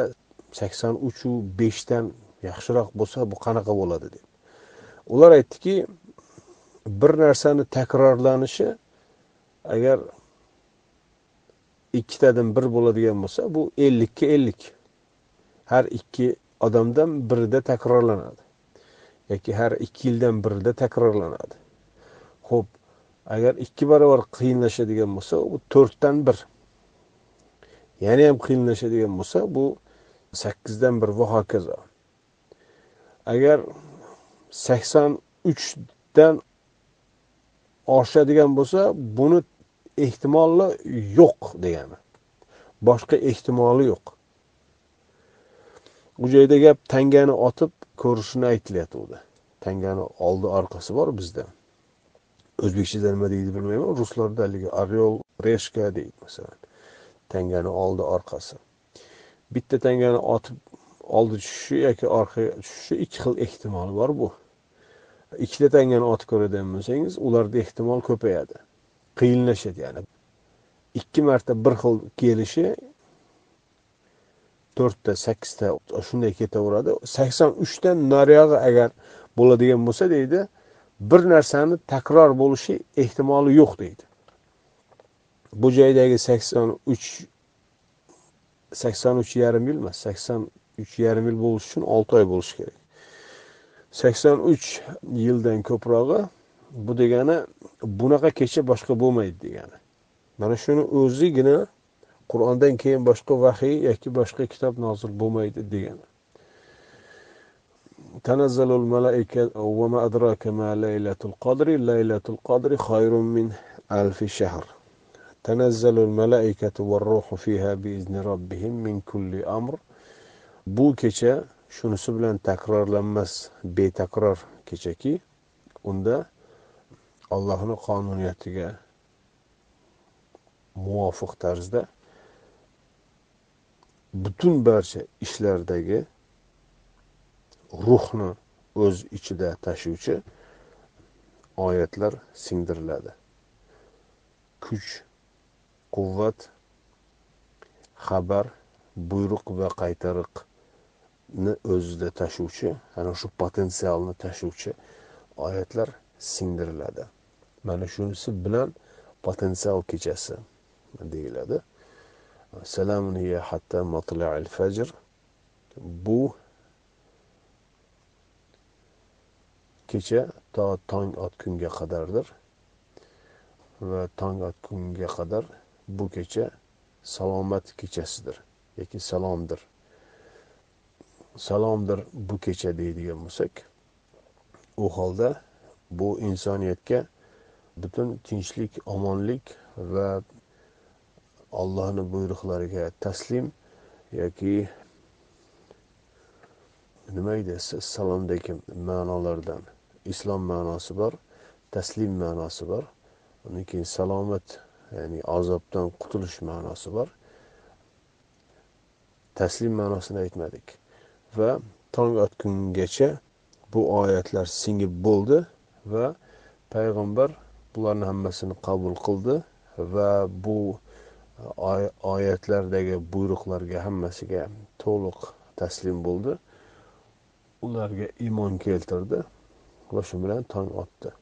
sakson uchu beshdan yaxshiroq bo'lsa bu qanaqa bo'ladi deb. Ular aytdiki bir narsani takrorlanishi agar ikkitadan bir bo'ladigan bo'lsa bu ellikka ellik. Har ikki odamdan birida takrorlanadi. Yoki har ikki yildan birida takrorlanadi. Ho'p agar ikki barobar qiyinlashadigan bo'lsa u to'rtdan bir. Yana ham qiyinlashadigan bo'lsa bu sakkizdan bir va hokazo agar sakson uchdan oshadigan bo'lsa buni ehtimoli yo'q degani. Boshqa ehtimoli yo'q. U joyda gap tangani otib ko'rishni aytilyapti tangani oldi orqasi bor bizda. O'zbekchada nima deydi bilmayman. Ruslarda haligi orel reshka deydi masalan. Tangani oldi orqasi. Bitta tangani otib oldi tushishi yoki orqaga tushishi ikki xil ehtimoli bor bu. Ikkita tangani otib ko'radigan bo'lsangiz ularda ehtimol ko'payadi. Qiyinlashadi ya'ni. Ikki marta bir xil kelishi to'rtta sakkizta shunday ketaveradi. Sakson uchdan nariyog'i agar bo'ladigan bo'lsa deydi bir narsani takror bo'lishi ehtimoli yo'q deydi. Bu joydagi sakson uch sakson uch yarim yil emas sakson uch yarim yil bo'lishi uchun olti oy bo'lishi kerak. sakson uch yildan ko'prog'i bu degani bunaqa kecha boshqa bo'lmaydi degani. Mana shuni o'zigina qur'ondan keyin boshqa vahiy yoki boshqa kitob nozil bo'lmaydi degani تنزل الملائكة وما أدراك ما ليلة القدر ليلة القدر خير من ألف شهر تنزل الملائكة والروح فيها بإذن ربهم من كل أمر bu kecha shunisi bilan takrorlanmas betakror kechaki unda allohni qonuniyatiga muvofiq tarzda butun barcha ishlardagi ruhni o'z ichida tashuvchi oyatlar singdiriladi. Kuch quvvat xabar buyruq va qaytariqni o'zida tashuvchi ana shu potensialni tashuvchi oyatlar singdiriladi. Mana shunisi bilan potensial kechasi deyiladi. Salamun hatta matla'il fajr bu kecha to tong otgunga qadardir va tong otgunga qadar bu kecha salomat kechasidir yoki salomdir salomdir bu kecha deydigan bo'lsak u holda bu insoniyatga butun tinchlik omonlik va allohni buyruqlariga taslim yoki nima deysiz salomdagi ma'nolardan. Islom ma'nosi bor taslim ma'nosi bor. Undan keyin salomat ya'ni azobdan qutulish ma'nosi bor. Taslim ma'nosini aytmadik. Va tong otgungacha bu oyatlar singib bo'ldi va payg'ambar bularni hammasini qabul qildi va bu oyatlardagi buyruqlarga hammasiga to'liq taslim bo'ldi. Ularga iymon keltirdi va shu bilan tong otdi.